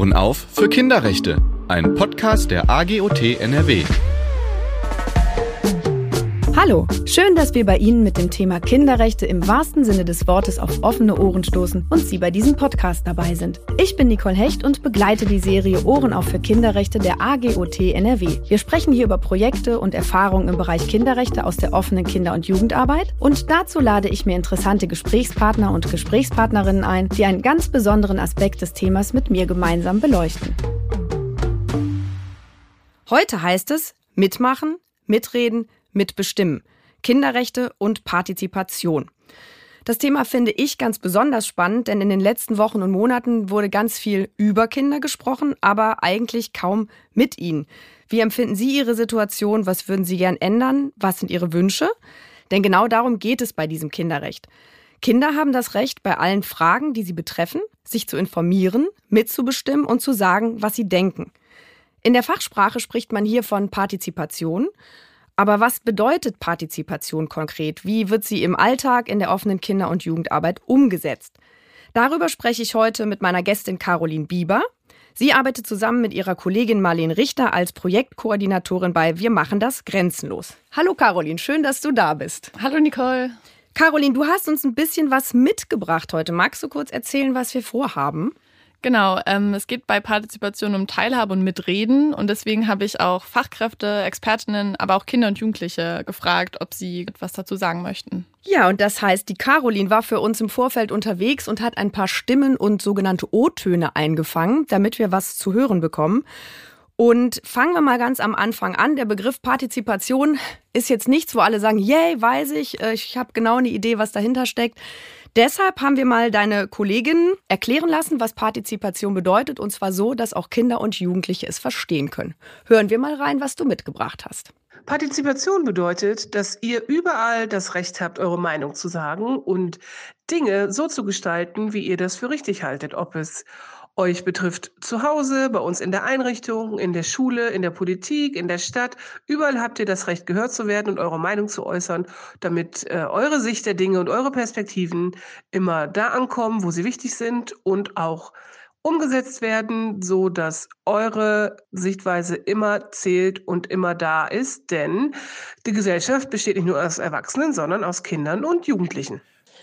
Ohren auf für Kinderrechte. Ein Podcast der AGOT NRW. Hallo, schön, dass wir bei Ihnen mit dem Thema Kinderrechte im wahrsten Sinne des Wortes auf offene Ohren stoßen und Sie bei diesem Podcast dabei sind. Ich bin Nicole Hecht und begleite die Serie Ohren auf für Kinderrechte der AGOT NRW. Wir sprechen hier über Projekte und Erfahrungen im Bereich Kinderrechte aus der offenen Kinder- und Jugendarbeit und dazu lade ich mir interessante Gesprächspartner und Gesprächspartnerinnen ein, die einen ganz besonderen Aspekt des Themas mit mir gemeinsam beleuchten. Heute heißt es mitmachen, mitreden, mitbestimmen. Kinderrechte und Partizipation. Das Thema finde ich ganz besonders spannend, denn in den letzten Wochen und Monaten wurde ganz viel über Kinder gesprochen, aber eigentlich kaum mit ihnen. Wie empfinden Sie Ihre Situation? Was würden Sie gern ändern? Was sind Ihre Wünsche? Denn genau darum geht es bei diesem Kinderrecht. Kinder haben das Recht, bei allen Fragen, die sie betreffen, sich zu informieren, mitzubestimmen und zu sagen, was sie denken. In der Fachsprache spricht man hier von Partizipation. Aber was bedeutet Partizipation konkret? Wie wird sie im Alltag in der offenen Kinder- und Jugendarbeit umgesetzt? Darüber spreche ich heute mit meiner Gästin Caroline Bieber. Sie arbeitet zusammen mit ihrer Kollegin Marlene Richter als Projektkoordinatorin bei Wir machen das grenzenlos. Hallo Caroline, schön, dass du da bist. Hallo Nicole. Caroline, du hast uns ein bisschen was mitgebracht heute. Magst du kurz erzählen, was wir vorhaben? Genau, ähm, es geht bei Partizipation um Teilhabe und Mitreden und deswegen habe ich auch Fachkräfte, Expertinnen, aber auch Kinder und Jugendliche gefragt, ob sie etwas dazu sagen möchten. Ja, und das heißt, die Caroline war für uns im Vorfeld unterwegs und hat ein paar Stimmen und sogenannte O-Töne eingefangen, damit wir was zu hören bekommen. Und fangen wir mal ganz am Anfang an. Der Begriff Partizipation ist jetzt nichts, wo alle sagen, yay, weiß ich, äh, ich habe genau eine Idee, was dahinter steckt. Deshalb haben wir mal deine Kollegin erklären lassen, was Partizipation bedeutet, und zwar so, dass auch Kinder und Jugendliche es verstehen können. Hören wir mal rein, was du mitgebracht hast. Partizipation bedeutet, dass ihr überall das Recht habt, eure Meinung zu sagen und Dinge so zu gestalten, wie ihr das für richtig haltet. Ob es euch betrifft zu Hause, bei uns in der Einrichtung, in der Schule, in der Politik, in der Stadt. Überall habt ihr das Recht, gehört zu werden und eure Meinung zu äußern, damit äh, eure Sicht der Dinge und eure Perspektiven immer da ankommen, wo sie wichtig sind und auch umgesetzt werden, so dass eure Sichtweise immer zählt und immer da ist, denn die Gesellschaft besteht nicht nur aus Erwachsenen, sondern aus Kindern und Jugendlichen.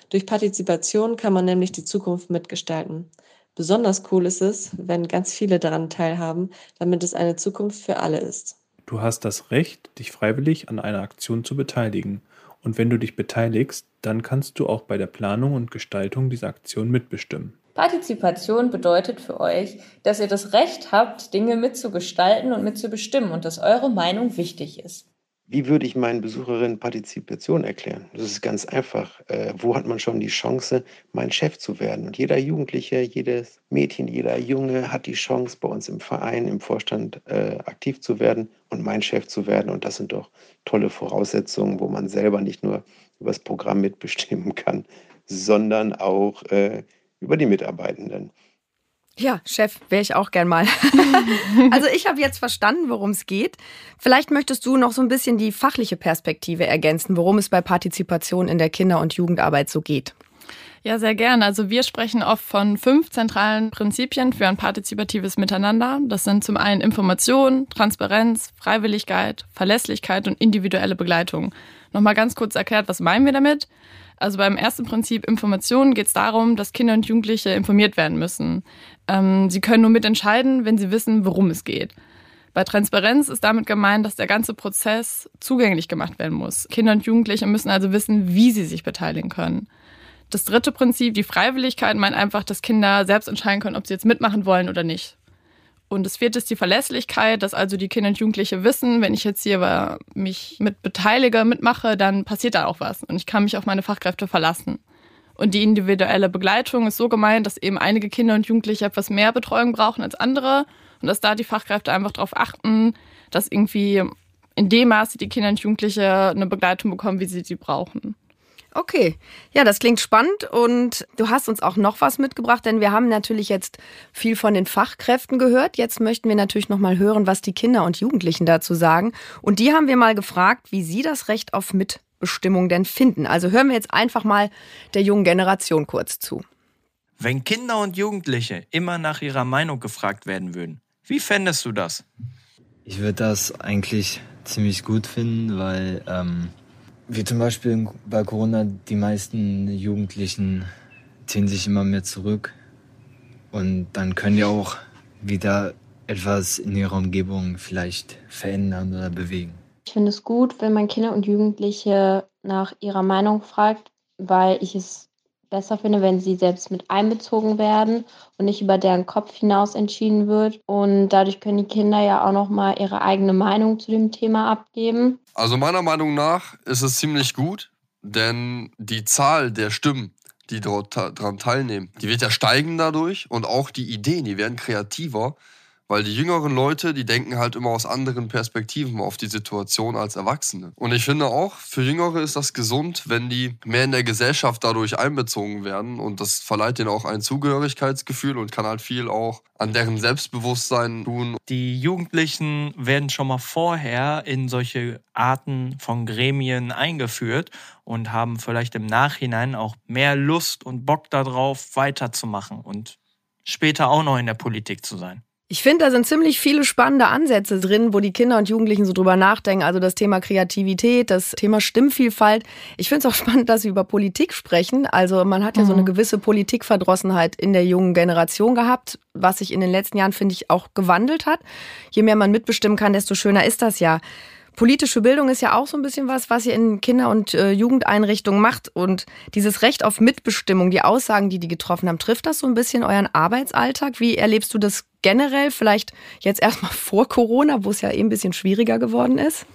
Durch Partizipation kann man nämlich die Zukunft mitgestalten. Besonders cool ist es, wenn ganz viele daran teilhaben, damit es eine Zukunft für alle ist. Du hast das Recht, dich freiwillig an einer Aktion zu beteiligen. Und wenn du dich beteiligst, dann kannst du auch bei der Planung und Gestaltung dieser Aktion mitbestimmen. Partizipation bedeutet für euch, dass ihr das Recht habt, Dinge mitzugestalten und mitzubestimmen und dass eure Meinung wichtig ist. Wie würde ich meinen Besucherinnen Partizipation erklären? Das ist ganz einfach. Äh, wo hat man schon die Chance, mein Chef zu werden? Und jeder Jugendliche, jedes Mädchen, jeder Junge hat die Chance, bei uns im Verein, im Vorstand äh, aktiv zu werden und mein Chef zu werden. Und das sind doch tolle Voraussetzungen, wo man selber nicht nur über das Programm mitbestimmen kann, sondern auch äh, über die Mitarbeitenden. Ja, Chef, wäre ich auch gern mal. also ich habe jetzt verstanden, worum es geht. Vielleicht möchtest du noch so ein bisschen die fachliche Perspektive ergänzen, worum es bei Partizipation in der Kinder- und Jugendarbeit so geht. Ja, sehr gern. Also wir sprechen oft von fünf zentralen Prinzipien für ein partizipatives Miteinander. Das sind zum einen Information, Transparenz, Freiwilligkeit, Verlässlichkeit und individuelle Begleitung. Nochmal ganz kurz erklärt, was meinen wir damit? Also beim ersten Prinzip Information geht es darum, dass Kinder und Jugendliche informiert werden müssen. Ähm, sie können nur mitentscheiden, wenn sie wissen, worum es geht. Bei Transparenz ist damit gemeint, dass der ganze Prozess zugänglich gemacht werden muss. Kinder und Jugendliche müssen also wissen, wie sie sich beteiligen können. Das dritte Prinzip, die Freiwilligkeit, meint einfach, dass Kinder selbst entscheiden können, ob sie jetzt mitmachen wollen oder nicht. Und das vierte ist die Verlässlichkeit, dass also die Kinder und Jugendliche wissen, wenn ich jetzt hier mich mit beteilige, mitmache, dann passiert da auch was und ich kann mich auf meine Fachkräfte verlassen. Und die individuelle Begleitung ist so gemeint, dass eben einige Kinder und Jugendliche etwas mehr Betreuung brauchen als andere und dass da die Fachkräfte einfach darauf achten, dass irgendwie in dem Maße die Kinder und Jugendliche eine Begleitung bekommen, wie sie sie brauchen. Okay, ja, das klingt spannend und du hast uns auch noch was mitgebracht, denn wir haben natürlich jetzt viel von den Fachkräften gehört. Jetzt möchten wir natürlich noch mal hören, was die Kinder und Jugendlichen dazu sagen. Und die haben wir mal gefragt, wie sie das Recht auf Mitbestimmung denn finden. Also hören wir jetzt einfach mal der jungen Generation kurz zu. Wenn Kinder und Jugendliche immer nach ihrer Meinung gefragt werden würden, wie fändest du das? Ich würde das eigentlich ziemlich gut finden, weil ähm, wie zum Beispiel bei Corona die meisten Jugendlichen ziehen sich immer mehr zurück und dann können die auch wieder etwas in ihrer Umgebung vielleicht verändern oder bewegen. Ich finde es gut, wenn man Kinder und Jugendliche nach ihrer Meinung fragt, weil ich es besser finde, wenn sie selbst mit einbezogen werden und nicht über deren Kopf hinaus entschieden wird. Und dadurch können die Kinder ja auch noch mal ihre eigene Meinung zu dem Thema abgeben. Also meiner Meinung nach ist es ziemlich gut, denn die Zahl der Stimmen, die dort daran teilnehmen, die wird ja steigen dadurch und auch die Ideen, die werden kreativer. Weil die jüngeren Leute, die denken halt immer aus anderen Perspektiven auf die Situation als Erwachsene. Und ich finde auch, für Jüngere ist das gesund, wenn die mehr in der Gesellschaft dadurch einbezogen werden. Und das verleiht denen auch ein Zugehörigkeitsgefühl und kann halt viel auch an deren Selbstbewusstsein tun. Die Jugendlichen werden schon mal vorher in solche Arten von Gremien eingeführt und haben vielleicht im Nachhinein auch mehr Lust und Bock darauf, weiterzumachen und später auch noch in der Politik zu sein. Ich finde, da sind ziemlich viele spannende Ansätze drin, wo die Kinder und Jugendlichen so drüber nachdenken. Also das Thema Kreativität, das Thema Stimmvielfalt. Ich finde es auch spannend, dass sie über Politik sprechen. Also man hat ja mhm. so eine mhm. gewisse Politikverdrossenheit in der jungen Generation gehabt, was sich in den letzten Jahren, finde ich, auch gewandelt hat. Je mehr man mitbestimmen kann, desto schöner ist das ja. Politische Bildung ist ja auch so ein bisschen was, was ihr in Kinder- und äh, Jugendeinrichtungen macht. Und dieses Recht auf Mitbestimmung, die Aussagen, die die getroffen haben, trifft das so ein bisschen euren Arbeitsalltag? Wie erlebst du das generell? Vielleicht jetzt erstmal vor Corona, wo es ja eh ein bisschen schwieriger geworden ist?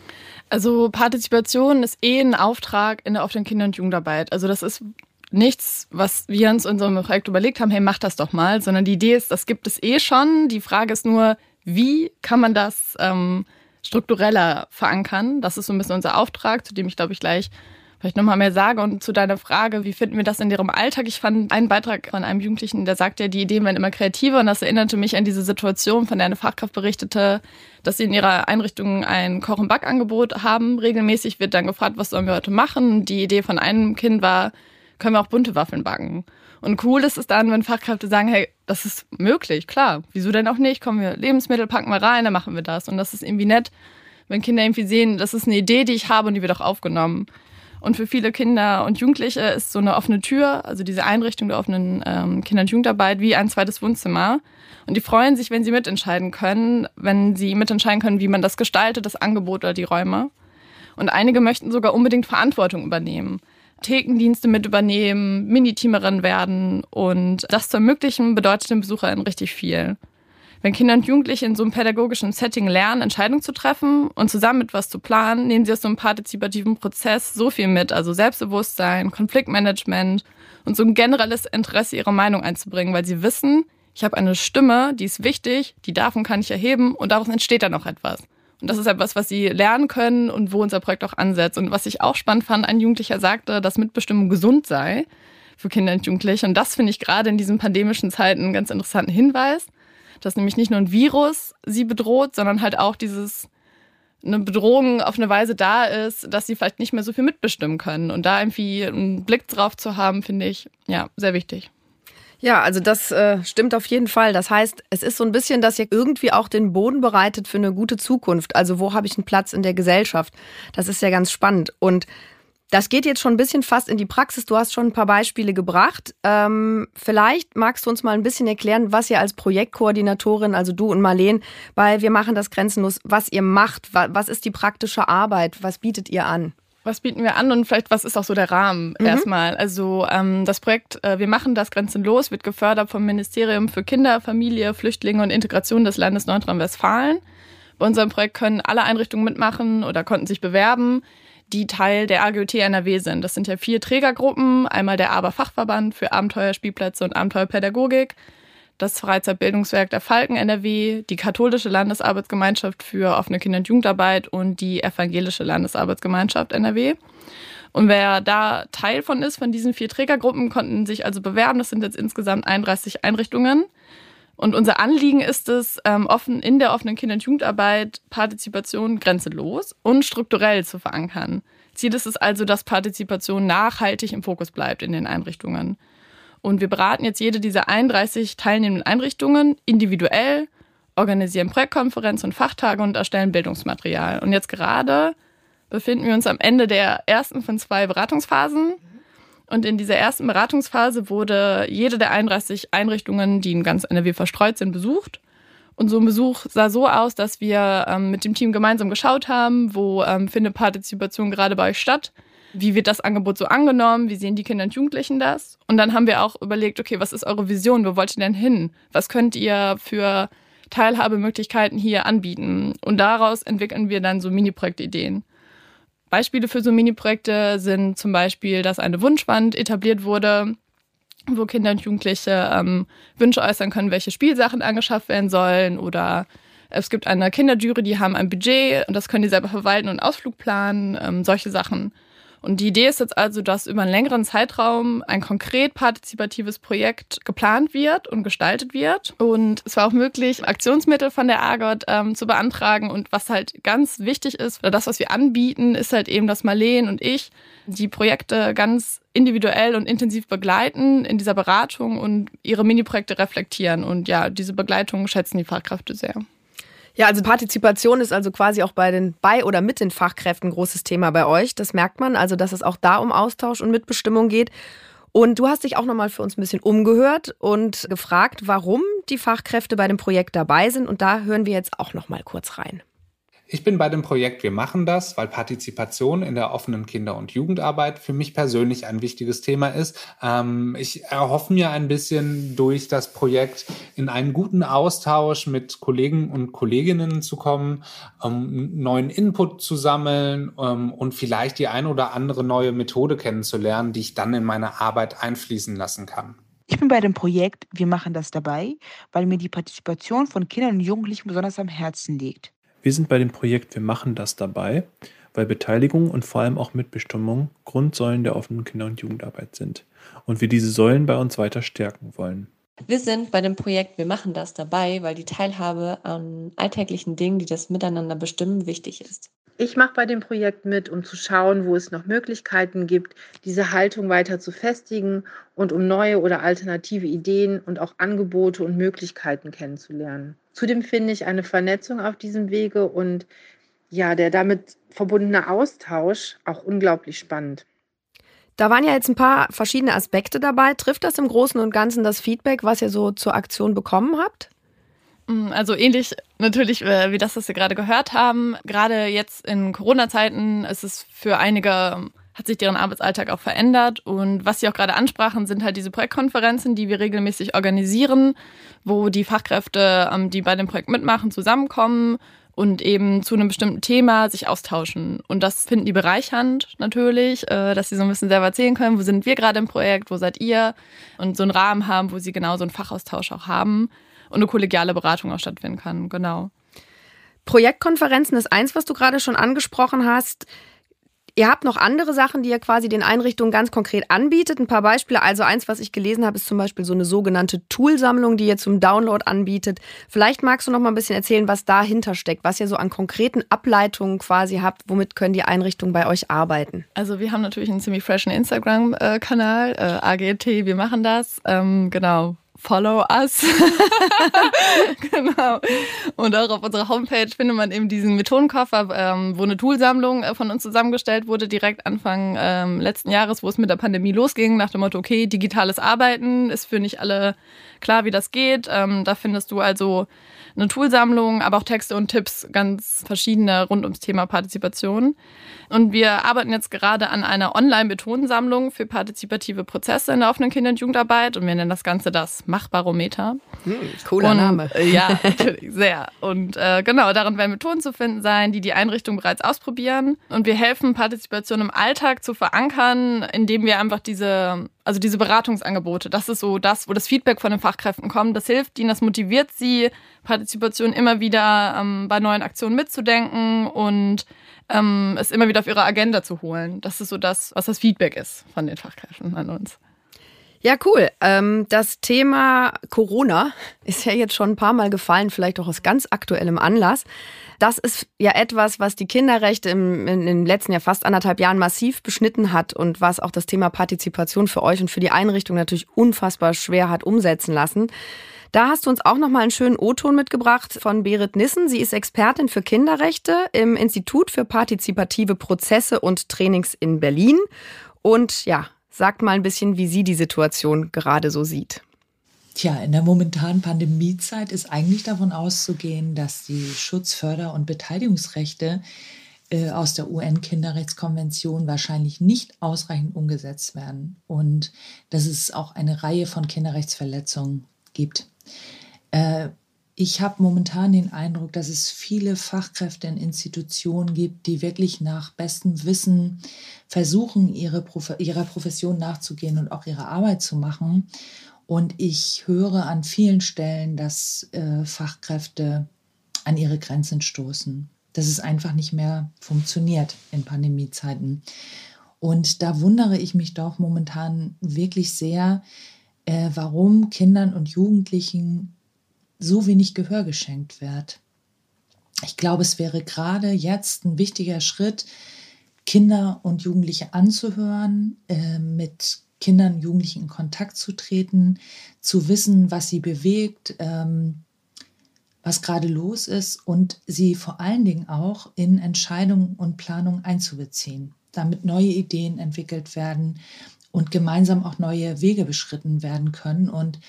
Also Partizipation ist eh ein Auftrag in der offenen Kinder- und Jugendarbeit. Also das ist nichts, was wir uns in unserem Projekt überlegt haben, hey, mach das doch mal, sondern die Idee ist, das gibt es eh schon. Die Frage ist nur, wie kann man das ähm, struktureller verankern. Das ist so ein bisschen unser Auftrag, zu dem ich glaube ich gleich vielleicht nochmal mehr sage. Und zu deiner Frage, wie finden wir das in ihrem Alltag? Ich fand einen Beitrag von einem Jugendlichen, der sagte ja, die Ideen werden immer kreativer. Und das erinnerte mich an diese Situation, von der eine Fachkraft berichtete, dass sie in ihrer Einrichtung ein Koch- und Backangebot haben. Regelmäßig wird dann gefragt, was sollen wir heute machen? Die Idee von einem Kind war, können wir auch bunte Waffeln backen? Und cool ist es dann, wenn Fachkräfte sagen, hey, das ist möglich, klar. Wieso denn auch nicht? Kommen wir Lebensmittel, packen wir rein, dann machen wir das. Und das ist irgendwie nett, wenn Kinder irgendwie sehen, das ist eine Idee, die ich habe und die wird auch aufgenommen. Und für viele Kinder und Jugendliche ist so eine offene Tür, also diese Einrichtung der offenen ähm, Kinder- und Jugendarbeit, wie ein zweites Wohnzimmer. Und die freuen sich, wenn sie mitentscheiden können, wenn sie mitentscheiden können, wie man das gestaltet, das Angebot oder die Räume. Und einige möchten sogar unbedingt Verantwortung übernehmen. Thekendienste mit übernehmen, Miniteamerin werden und das zu ermöglichen, bedeutet den BesucherInnen richtig viel. Wenn Kinder und Jugendliche in so einem pädagogischen Setting lernen, Entscheidungen zu treffen und zusammen etwas zu planen, nehmen sie aus so einem partizipativen Prozess so viel mit, also Selbstbewusstsein, Konfliktmanagement und so ein generelles Interesse, ihre Meinung einzubringen, weil sie wissen, ich habe eine Stimme, die ist wichtig, die und kann ich erheben und daraus entsteht dann noch etwas. Und das ist etwas, was sie lernen können und wo unser Projekt auch ansetzt. Und was ich auch spannend fand, ein Jugendlicher sagte, dass Mitbestimmung gesund sei für Kinder und Jugendliche. Und das finde ich gerade in diesen pandemischen Zeiten einen ganz interessanten Hinweis, dass nämlich nicht nur ein Virus sie bedroht, sondern halt auch dieses eine Bedrohung auf eine Weise da ist, dass sie vielleicht nicht mehr so viel mitbestimmen können. Und da irgendwie einen Blick drauf zu haben, finde ich ja sehr wichtig. Ja, also das äh, stimmt auf jeden Fall. Das heißt, es ist so ein bisschen, dass ihr irgendwie auch den Boden bereitet für eine gute Zukunft. Also wo habe ich einen Platz in der Gesellschaft? Das ist ja ganz spannend. Und das geht jetzt schon ein bisschen fast in die Praxis. Du hast schon ein paar Beispiele gebracht. Ähm, vielleicht magst du uns mal ein bisschen erklären, was ihr als Projektkoordinatorin, also du und Marleen, bei Wir machen das grenzenlos, was ihr macht. Was ist die praktische Arbeit? Was bietet ihr an? Was bieten wir an und vielleicht was ist auch so der Rahmen mhm. erstmal? Also ähm, das Projekt äh, Wir machen das grenzenlos wird gefördert vom Ministerium für Kinder, Familie, Flüchtlinge und Integration des Landes Nordrhein-Westfalen. Bei unserem Projekt können alle Einrichtungen mitmachen oder konnten sich bewerben, die Teil der AGOT NRW sind. Das sind ja vier Trägergruppen. Einmal der Aber-Fachverband für Abenteuerspielplätze und Abenteuerpädagogik, das Freizeitbildungswerk der Falken NRW, die katholische Landesarbeitsgemeinschaft für offene Kinder- und Jugendarbeit und die evangelische Landesarbeitsgemeinschaft NRW. Und wer da Teil von ist, von diesen vier Trägergruppen, konnten sich also bewerben. Das sind jetzt insgesamt 31 Einrichtungen. Und unser Anliegen ist es, ähm, offen in der offenen Kinder- und Jugendarbeit Partizipation grenzenlos und strukturell zu verankern. Ziel ist es also, dass Partizipation nachhaltig im Fokus bleibt in den Einrichtungen. Und wir beraten jetzt jede dieser 31 teilnehmenden Einrichtungen individuell, organisieren Projektkonferenzen und Fachtage und erstellen Bildungsmaterial. Und jetzt gerade befinden wir uns am Ende der ersten von zwei Beratungsphasen. Und in dieser ersten Beratungsphase wurde jede der 31 Einrichtungen, die in ganz NRW verstreut sind, besucht. Und so ein Besuch sah so aus, dass wir ähm, mit dem Team gemeinsam geschaut haben, wo ähm, findet Partizipation gerade bei euch statt, wie wird das Angebot so angenommen, wie sehen die Kinder und Jugendlichen das. Und dann haben wir auch überlegt, okay, was ist eure Vision, wo wollt ihr denn hin? Was könnt ihr für Teilhabemöglichkeiten hier anbieten? Und daraus entwickeln wir dann so Mini-Projektideen. Beispiele für so Mini-Projekte sind zum Beispiel, dass eine Wunschwand etabliert wurde, wo Kinder und Jugendliche ähm, Wünsche äußern können, welche Spielsachen angeschafft werden sollen. Oder es gibt eine Kinderjury, die haben ein Budget und das können die selber verwalten und Ausflug planen, ähm, solche Sachen. Und die Idee ist jetzt also, dass über einen längeren Zeitraum ein konkret partizipatives Projekt geplant wird und gestaltet wird. Und es war auch möglich, Aktionsmittel von der AGOT ähm, zu beantragen. Und was halt ganz wichtig ist, oder das, was wir anbieten, ist halt eben, dass Marleen und ich die Projekte ganz individuell und intensiv begleiten in dieser Beratung und ihre Mini-Projekte reflektieren. Und ja, diese Begleitung schätzen die Fachkräfte sehr. Ja, also Partizipation ist also quasi auch bei den bei oder mit den Fachkräften großes Thema bei euch. Das merkt man, also dass es auch da um Austausch und Mitbestimmung geht. Und du hast dich auch nochmal für uns ein bisschen umgehört und gefragt, warum die Fachkräfte bei dem Projekt dabei sind. Und da hören wir jetzt auch nochmal kurz rein. Ich bin bei dem Projekt Wir machen das, weil Partizipation in der offenen Kinder- und Jugendarbeit für mich persönlich ein wichtiges Thema ist. Ähm, ich erhoffe mir ein bisschen durch das Projekt in einen guten Austausch mit Kollegen und Kolleginnen zu kommen, um neuen Input zu sammeln um, und vielleicht die ein oder andere neue Methode kennenzulernen, die ich dann in meine Arbeit einfließen lassen kann. Ich bin bei dem Projekt Wir machen das dabei, weil mir die Partizipation von Kindern und Jugendlichen besonders am Herzen liegt. Wir sind bei dem Projekt Wir machen das dabei, weil Beteiligung und vor allem auch Mitbestimmung Grundsäulen der offenen Kinder- und Jugendarbeit sind und wir diese Säulen bei uns weiter stärken wollen. Wir sind bei dem Projekt Wir machen das dabei, weil die Teilhabe an alltäglichen Dingen, die das Miteinander bestimmen, wichtig ist. Ich mache bei dem Projekt mit, um zu schauen, wo es noch Möglichkeiten gibt, diese Haltung weiter zu festigen und um neue oder alternative Ideen und auch Angebote und Möglichkeiten kennenzulernen. Zudem finde ich eine Vernetzung auf diesem Wege und ja, der damit verbundene Austausch auch unglaublich spannend. Da waren ja jetzt ein paar verschiedene Aspekte dabei. Trifft das im Großen und Ganzen das Feedback, was ihr so zur Aktion bekommen habt? Mm, also ähnlich natürlich äh, wie das, was wir gerade gehört haben. Gerade jetzt in Corona-Zeiten ist es für einige hat sich deren Arbeitsalltag auch verändert. Und was Sie auch gerade ansprachen, sind halt diese Projektkonferenzen, die wir regelmäßig organisieren, wo die Fachkräfte, ähm, die bei dem Projekt mitmachen, zusammenkommen und eben zu einem bestimmten Thema sich austauschen. Und das finden die bereichernd natürlich, äh, dass sie so ein bisschen selber erzählen können, wo sind wir gerade im Projekt, wo seid ihr? Und so einen Rahmen haben, wo sie genau so einen Fachaustausch auch haben und eine kollegiale Beratung auch stattfinden kann. Genau. Projektkonferenzen ist eins, was du gerade schon angesprochen hast. Ihr habt noch andere Sachen, die ihr quasi den Einrichtungen ganz konkret anbietet. Ein paar Beispiele. Also eins, was ich gelesen habe, ist zum Beispiel so eine sogenannte Toolsammlung, die ihr zum Download anbietet. Vielleicht magst du noch mal ein bisschen erzählen, was dahinter steckt, was ihr so an konkreten Ableitungen quasi habt. Womit können die Einrichtungen bei euch arbeiten? Also wir haben natürlich einen ziemlich freshen Instagram-Kanal, äh, AGT, wir machen das. Ähm, genau, follow us. genau. Und auch auf unserer Homepage findet man eben diesen Methodenkoffer, ähm, wo eine Toolsammlung äh, von uns zusammengestellt wurde, direkt Anfang ähm, letzten Jahres, wo es mit der Pandemie losging, nach dem Motto, okay, digitales Arbeiten ist für nicht alle klar, wie das geht. Ähm, da findest du also eine Toolsammlung, aber auch Texte und Tipps, ganz verschiedene rund ums Thema Partizipation. Und wir arbeiten jetzt gerade an einer Online-Methodensammlung für partizipative Prozesse in der offenen Kinder- und Jugendarbeit und wir nennen das Ganze das Machbarometer. Hm, cooler und, Name. Äh, ja, natürlich, sehr. Und äh, genau, darin werden Methoden zu finden sein, die die Einrichtung bereits ausprobieren. Und wir helfen, Partizipation im Alltag zu verankern, indem wir einfach diese also diese Beratungsangebote, das ist so das, wo das Feedback von den Fachkräften kommt. Das hilft ihnen, das motiviert sie, Partizipation immer wieder ähm, bei neuen Aktionen mitzudenken und ähm, es immer wieder auf ihre Agenda zu holen. Das ist so das, was das Feedback ist von den Fachkräften an uns. Ja, cool. Ähm, das Thema Corona ist ja jetzt schon ein paar Mal gefallen, vielleicht auch aus ganz aktuellem Anlass. Das ist ja etwas, was die Kinderrechte im, in, im letzten Jahr fast anderthalb Jahren massiv beschnitten hat und was auch das Thema Partizipation für euch und für die Einrichtung natürlich unfassbar schwer hat umsetzen lassen. Da hast du uns auch noch mal einen schönen O-Ton mitgebracht von Berit Nissen. Sie ist Expertin für Kinderrechte im Institut für partizipative Prozesse und Trainings in Berlin und ja, sagt mal ein bisschen, wie sie die Situation gerade so sieht. Tja, in der momentanen Pandemiezeit ist eigentlich davon auszugehen, dass die Schutz-, Förder- und Beteiligungsrechte äh, aus der UN-Kinderrechtskonvention wahrscheinlich nicht ausreichend umgesetzt werden und dass es auch eine Reihe von Kinderrechtsverletzungen gibt. Äh, ich habe momentan den Eindruck, dass es viele Fachkräfte in Institutionen gibt, die wirklich nach bestem Wissen versuchen, ihre Prof ihrer Profession nachzugehen und auch ihre Arbeit zu machen und ich höre an vielen Stellen, dass äh, Fachkräfte an ihre Grenzen stoßen, dass es einfach nicht mehr funktioniert in Pandemiezeiten. Und da wundere ich mich doch momentan wirklich sehr, äh, warum Kindern und Jugendlichen so wenig Gehör geschenkt wird. Ich glaube, es wäre gerade jetzt ein wichtiger Schritt, Kinder und Jugendliche anzuhören, äh, mit Kindern und Jugendlichen in Kontakt zu treten, zu wissen, was sie bewegt, ähm, was gerade los ist und sie vor allen Dingen auch in Entscheidungen und Planungen einzubeziehen, damit neue Ideen entwickelt werden und gemeinsam auch neue Wege beschritten werden können. Und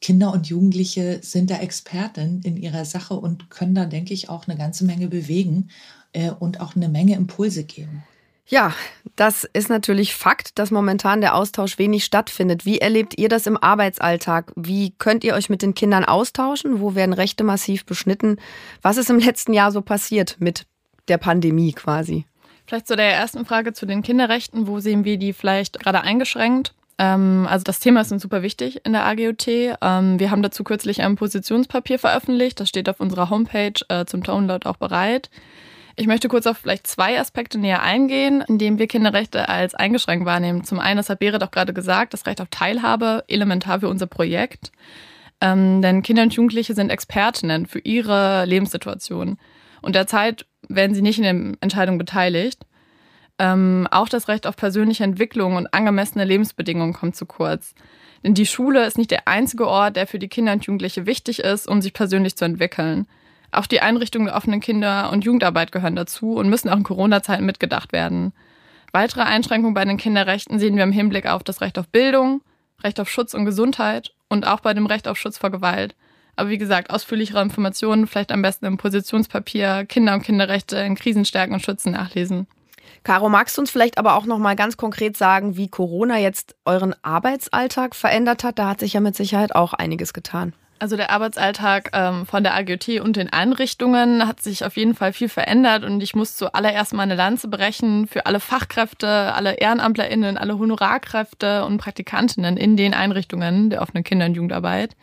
Kinder und Jugendliche sind da Experten in ihrer Sache und können da, denke ich, auch eine ganze Menge bewegen äh, und auch eine Menge Impulse geben. Ja, das ist natürlich Fakt, dass momentan der Austausch wenig stattfindet. Wie erlebt ihr das im Arbeitsalltag? Wie könnt ihr euch mit den Kindern austauschen? Wo werden Rechte massiv beschnitten? Was ist im letzten Jahr so passiert mit der Pandemie quasi? Vielleicht zu der ersten Frage zu den Kinderrechten. Wo sehen wir die vielleicht gerade eingeschränkt? Ähm, also das Thema ist uns super wichtig in der AGOT. Ähm, wir haben dazu kürzlich ein Positionspapier veröffentlicht. Das steht auf unserer Homepage äh, zum Download auch bereit. Ich möchte kurz auf vielleicht zwei Aspekte näher eingehen, indem wir Kinderrechte als eingeschränkt wahrnehmen. Zum einen, das hat Berit auch gerade gesagt, das Recht auf Teilhabe, elementar für unser Projekt. Ähm, denn Kinder und Jugendliche sind Expertinnen für ihre Lebenssituation. Und derzeit werden sie nicht in den Entscheidungen beteiligt. Ähm, auch das Recht auf persönliche Entwicklung und angemessene Lebensbedingungen kommt zu kurz. Denn die Schule ist nicht der einzige Ort, der für die Kinder und Jugendliche wichtig ist, um sich persönlich zu entwickeln. Auch die Einrichtungen der offenen Kinder- und Jugendarbeit gehören dazu und müssen auch in Corona-Zeiten mitgedacht werden. Weitere Einschränkungen bei den Kinderrechten sehen wir im Hinblick auf das Recht auf Bildung, Recht auf Schutz und Gesundheit und auch bei dem Recht auf Schutz vor Gewalt. Aber wie gesagt, ausführlichere Informationen vielleicht am besten im Positionspapier Kinder- und Kinderrechte in Krisenstärken und Schützen nachlesen. Caro, magst du uns vielleicht aber auch noch mal ganz konkret sagen, wie Corona jetzt euren Arbeitsalltag verändert hat? Da hat sich ja mit Sicherheit auch einiges getan. Also der Arbeitsalltag ähm, von der AGOT und den Einrichtungen hat sich auf jeden Fall viel verändert und ich muss zuallererst mal eine Lanze brechen für alle Fachkräfte, alle EhrenamtlerInnen, alle Honorarkräfte und Praktikantinnen in den Einrichtungen der offenen Kinder- und Jugendarbeit.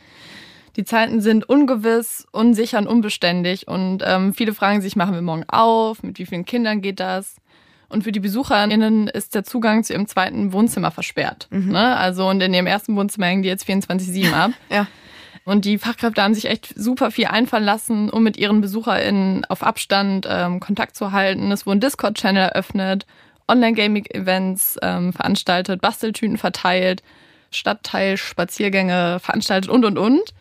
Die Zeiten sind ungewiss, unsicher und unbeständig und ähm, viele fragen sich, machen wir morgen auf? Mit wie vielen Kindern geht das? Und für die BesucherInnen ist der Zugang zu ihrem zweiten Wohnzimmer versperrt. Mhm. Ne? Also und in ihrem ersten Wohnzimmer hängen die jetzt 24-7 ab. ja. Und die Fachkräfte haben sich echt super viel einfallen lassen, um mit ihren BesucherInnen auf Abstand ähm, Kontakt zu halten. Es wurden Discord-Channel eröffnet, Online-Gaming-Events ähm, veranstaltet, Basteltüten verteilt, Stadtteilspaziergänge veranstaltet und, und, und.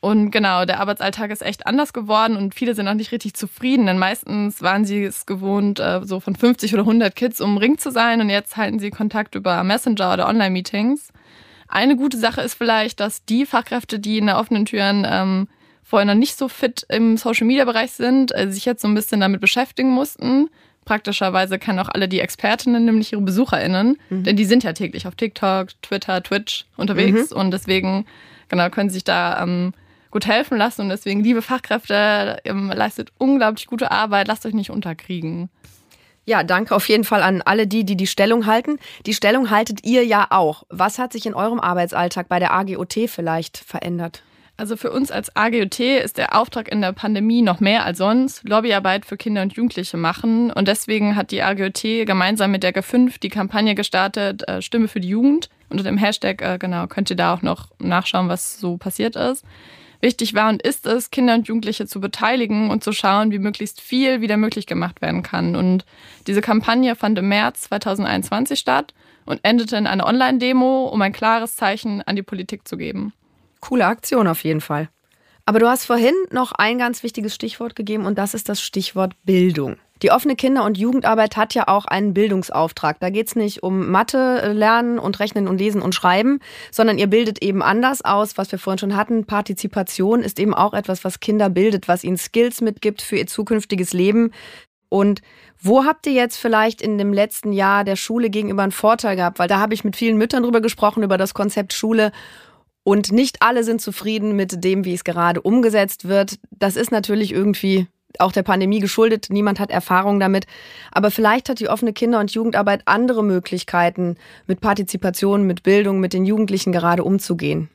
Und genau, der Arbeitsalltag ist echt anders geworden und viele sind auch nicht richtig zufrieden, denn meistens waren sie es gewohnt, äh, so von 50 oder 100 Kids umringt zu sein und jetzt halten sie Kontakt über Messenger oder Online-Meetings. Eine gute Sache ist vielleicht, dass die Fachkräfte, die in der offenen Türen ähm, vorher noch nicht so fit im Social-Media-Bereich sind, äh, sich jetzt so ein bisschen damit beschäftigen mussten. Praktischerweise kann auch alle die Expertinnen, nämlich ihre BesucherInnen, mhm. denn die sind ja täglich auf TikTok, Twitter, Twitch unterwegs mhm. und deswegen genau können sich da ähm, gut helfen lassen und deswegen, liebe Fachkräfte, leistet unglaublich gute Arbeit, lasst euch nicht unterkriegen. Ja, danke auf jeden Fall an alle die, die die Stellung halten. Die Stellung haltet ihr ja auch. Was hat sich in eurem Arbeitsalltag bei der AGOT vielleicht verändert? Also für uns als AGOT ist der Auftrag in der Pandemie noch mehr als sonst Lobbyarbeit für Kinder und Jugendliche machen. Und deswegen hat die AGOT gemeinsam mit der G5 die Kampagne gestartet, äh, Stimme für die Jugend. Unter dem Hashtag, äh, genau, könnt ihr da auch noch nachschauen, was so passiert ist. Wichtig war und ist es, Kinder und Jugendliche zu beteiligen und zu schauen, wie möglichst viel wieder möglich gemacht werden kann. Und diese Kampagne fand im März 2021 statt und endete in einer Online-Demo, um ein klares Zeichen an die Politik zu geben. Coole Aktion auf jeden Fall. Aber du hast vorhin noch ein ganz wichtiges Stichwort gegeben und das ist das Stichwort Bildung. Die offene Kinder- und Jugendarbeit hat ja auch einen Bildungsauftrag. Da geht es nicht um Mathe äh, lernen und rechnen und lesen und schreiben, sondern ihr bildet eben anders aus, was wir vorhin schon hatten. Partizipation ist eben auch etwas, was Kinder bildet, was ihnen Skills mitgibt für ihr zukünftiges Leben. Und wo habt ihr jetzt vielleicht in dem letzten Jahr der Schule gegenüber einen Vorteil gehabt? Weil da habe ich mit vielen Müttern drüber gesprochen, über das Konzept Schule. Und nicht alle sind zufrieden mit dem, wie es gerade umgesetzt wird. Das ist natürlich irgendwie auch der Pandemie geschuldet. Niemand hat Erfahrung damit. Aber vielleicht hat die offene Kinder- und Jugendarbeit andere Möglichkeiten, mit Partizipation, mit Bildung, mit den Jugendlichen gerade umzugehen.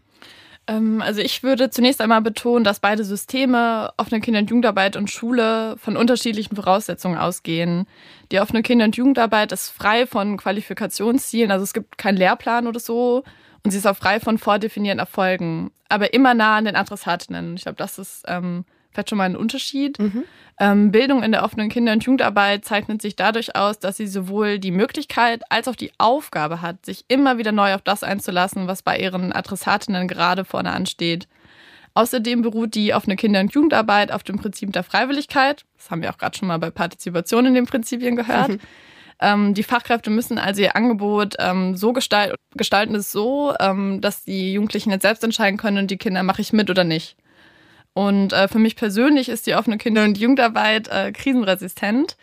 Ähm, also ich würde zunächst einmal betonen, dass beide Systeme, offene Kinder- und Jugendarbeit und Schule, von unterschiedlichen Voraussetzungen ausgehen. Die offene Kinder- und Jugendarbeit ist frei von Qualifikationszielen, also es gibt keinen Lehrplan oder so. Und sie ist auch frei von vordefinierten Erfolgen, aber immer nah an den Adressatinnen. Ich glaube, das ist ähm, vielleicht schon mal ein Unterschied. Mhm. Ähm, Bildung in der offenen Kinder- und Jugendarbeit zeichnet sich dadurch aus, dass sie sowohl die Möglichkeit als auch die Aufgabe hat, sich immer wieder neu auf das einzulassen, was bei ihren Adressatinnen gerade vorne ansteht. Außerdem beruht die offene Kinder- und Jugendarbeit auf dem Prinzip der Freiwilligkeit. Das haben wir auch gerade schon mal bei Partizipation in den Prinzipien gehört. Mhm. Ähm, die Fachkräfte müssen also ihr Angebot ähm, so gestalten, gestalten es so, ähm, dass die Jugendlichen jetzt selbst entscheiden können und die Kinder mache ich mit oder nicht. Und äh, für mich persönlich ist die offene Kinder- und Jugendarbeit äh, krisenresistent,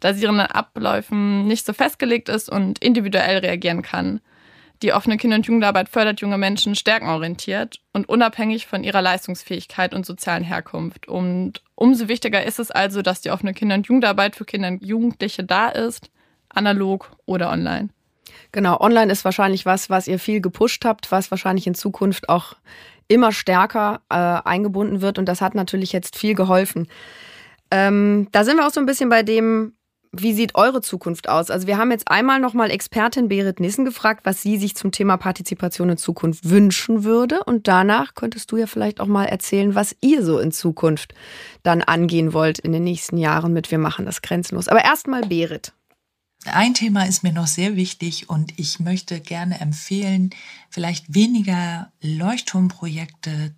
da sie ihren Abläufen nicht so festgelegt ist und individuell reagieren kann. Die offene Kinder- und Jugendarbeit fördert junge Menschen stärkenorientiert und unabhängig von ihrer Leistungsfähigkeit und sozialen Herkunft. Und umso wichtiger ist es also, dass die offene Kinder- und Jugendarbeit für Kinder und Jugendliche da ist, analog oder online. Genau, online ist wahrscheinlich was, was ihr viel gepusht habt, was wahrscheinlich in Zukunft auch immer stärker äh, eingebunden wird und das hat natürlich jetzt viel geholfen. Ähm, da sind wir auch so ein bisschen bei dem, wie sieht eure Zukunft aus? Also wir haben jetzt einmal nochmal Expertin Berit Nissen gefragt, was sie sich zum Thema Partizipation in Zukunft wünschen würde. Und danach könntest du ja vielleicht auch mal erzählen, was ihr so in Zukunft dann angehen wollt in den nächsten Jahren mit Wir machen das grenzenlos. Aber erstmal Berit. Ein Thema ist mir noch sehr wichtig und ich möchte gerne empfehlen, vielleicht weniger Leuchtturmprojekte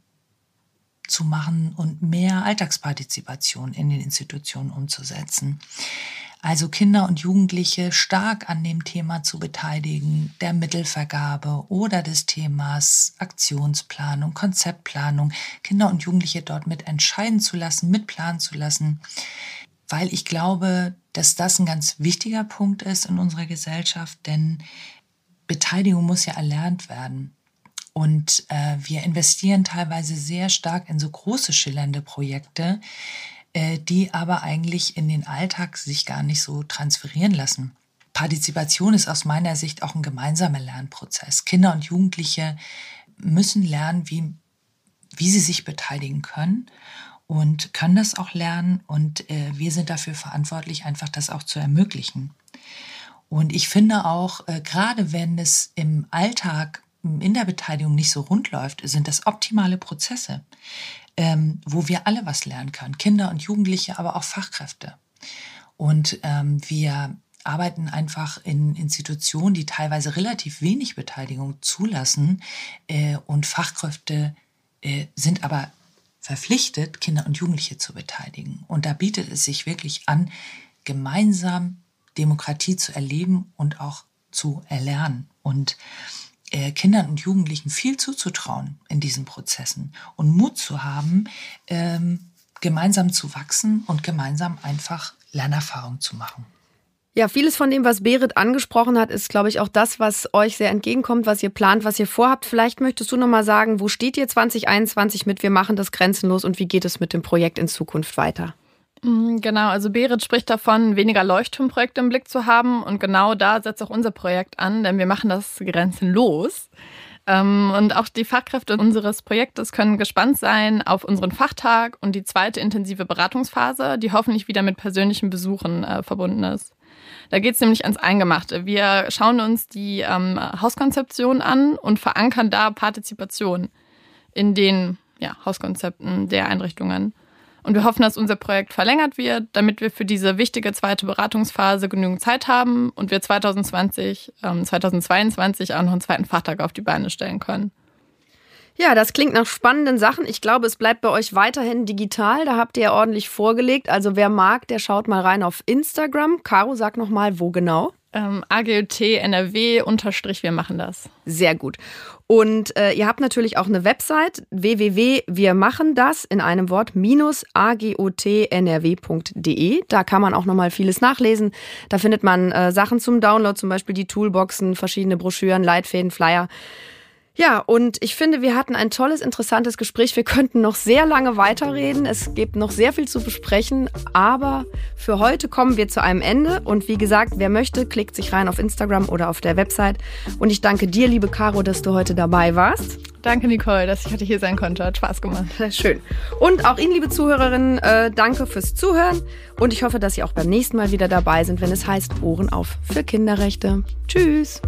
zu machen und mehr Alltagspartizipation in den Institutionen umzusetzen. Also Kinder und Jugendliche stark an dem Thema zu beteiligen, der Mittelvergabe oder des Themas Aktionsplanung, Konzeptplanung, Kinder und Jugendliche dort mit entscheiden zu lassen, mitplanen zu lassen, weil ich glaube, dass das ein ganz wichtiger Punkt ist in unserer Gesellschaft, denn Beteiligung muss ja erlernt werden. Und äh, wir investieren teilweise sehr stark in so große schillernde Projekte, äh, die aber eigentlich in den Alltag sich gar nicht so transferieren lassen. Partizipation ist aus meiner Sicht auch ein gemeinsamer Lernprozess. Kinder und Jugendliche müssen lernen, wie, wie sie sich beteiligen können und können das auch lernen. Und äh, wir sind dafür verantwortlich, einfach das auch zu ermöglichen. Und ich finde auch, äh, gerade wenn es im Alltag in der Beteiligung nicht so rund läuft, sind das optimale Prozesse, ähm, wo wir alle was lernen können. Kinder und Jugendliche, aber auch Fachkräfte. Und ähm, wir arbeiten einfach in Institutionen, die teilweise relativ wenig Beteiligung zulassen. Äh, und Fachkräfte äh, sind aber verpflichtet, Kinder und Jugendliche zu beteiligen. Und da bietet es sich wirklich an, gemeinsam Demokratie zu erleben und auch zu erlernen und äh, Kindern und Jugendlichen viel zuzutrauen in diesen Prozessen und Mut zu haben, ähm, gemeinsam zu wachsen und gemeinsam einfach Lernerfahrung zu machen. Ja, vieles von dem, was Berit angesprochen hat, ist, glaube ich, auch das, was euch sehr entgegenkommt, was ihr plant, was ihr vorhabt. Vielleicht möchtest du noch mal sagen, wo steht ihr 2021 mit Wir machen das grenzenlos und wie geht es mit dem Projekt in Zukunft weiter? Mm, genau, also Berit spricht davon, weniger Leuchtturmprojekte im Blick zu haben. Und genau da setzt auch unser Projekt an, denn wir machen das grenzenlos. Ähm, und auch die Fachkräfte unseres Projektes können gespannt sein auf unseren Fachtag und die zweite intensive Beratungsphase, die hoffentlich wieder mit persönlichen Besuchen äh, verbunden ist. Da geht es nämlich ans Eingemachte. Wir schauen uns die ähm, Hauskonzeption an und verankern da Partizipation in den ja, Hauskonzepten der Einrichtungen. Und wir hoffen, dass unser Projekt verlängert wird, damit wir für diese wichtige zweite Beratungsphase genügend Zeit haben und wir 2020, ähm, 2022 auch noch einen zweiten Fachtag auf die Beine stellen können. Ja, das klingt nach spannenden Sachen. Ich glaube, es bleibt bei euch weiterhin digital. Da habt ihr ja ordentlich vorgelegt. Also wer mag, der schaut mal rein auf Instagram. Caro, sag noch mal, wo genau? Ähm, AGOT NRW unterstrich, wir machen das. Sehr gut. Und äh, ihr habt natürlich auch eine Website www.wirmachendas in einem Wort minus agotnrw.de. Da kann man auch nochmal vieles nachlesen. Da findet man äh, Sachen zum Download, zum Beispiel die Toolboxen, verschiedene Broschüren, Leitfäden, Flyer. Ja, und ich finde, wir hatten ein tolles, interessantes Gespräch. Wir könnten noch sehr lange weiterreden. Es gibt noch sehr viel zu besprechen. Aber für heute kommen wir zu einem Ende. Und wie gesagt, wer möchte, klickt sich rein auf Instagram oder auf der Website. Und ich danke dir, liebe Caro, dass du heute dabei warst. Danke, Nicole, dass ich heute hier sein konnte. Hat Spaß gemacht. Schön. Und auch Ihnen, liebe Zuhörerinnen, äh, danke fürs Zuhören. Und ich hoffe, dass Sie auch beim nächsten Mal wieder dabei sind, wenn es heißt Ohren auf für Kinderrechte. Tschüss.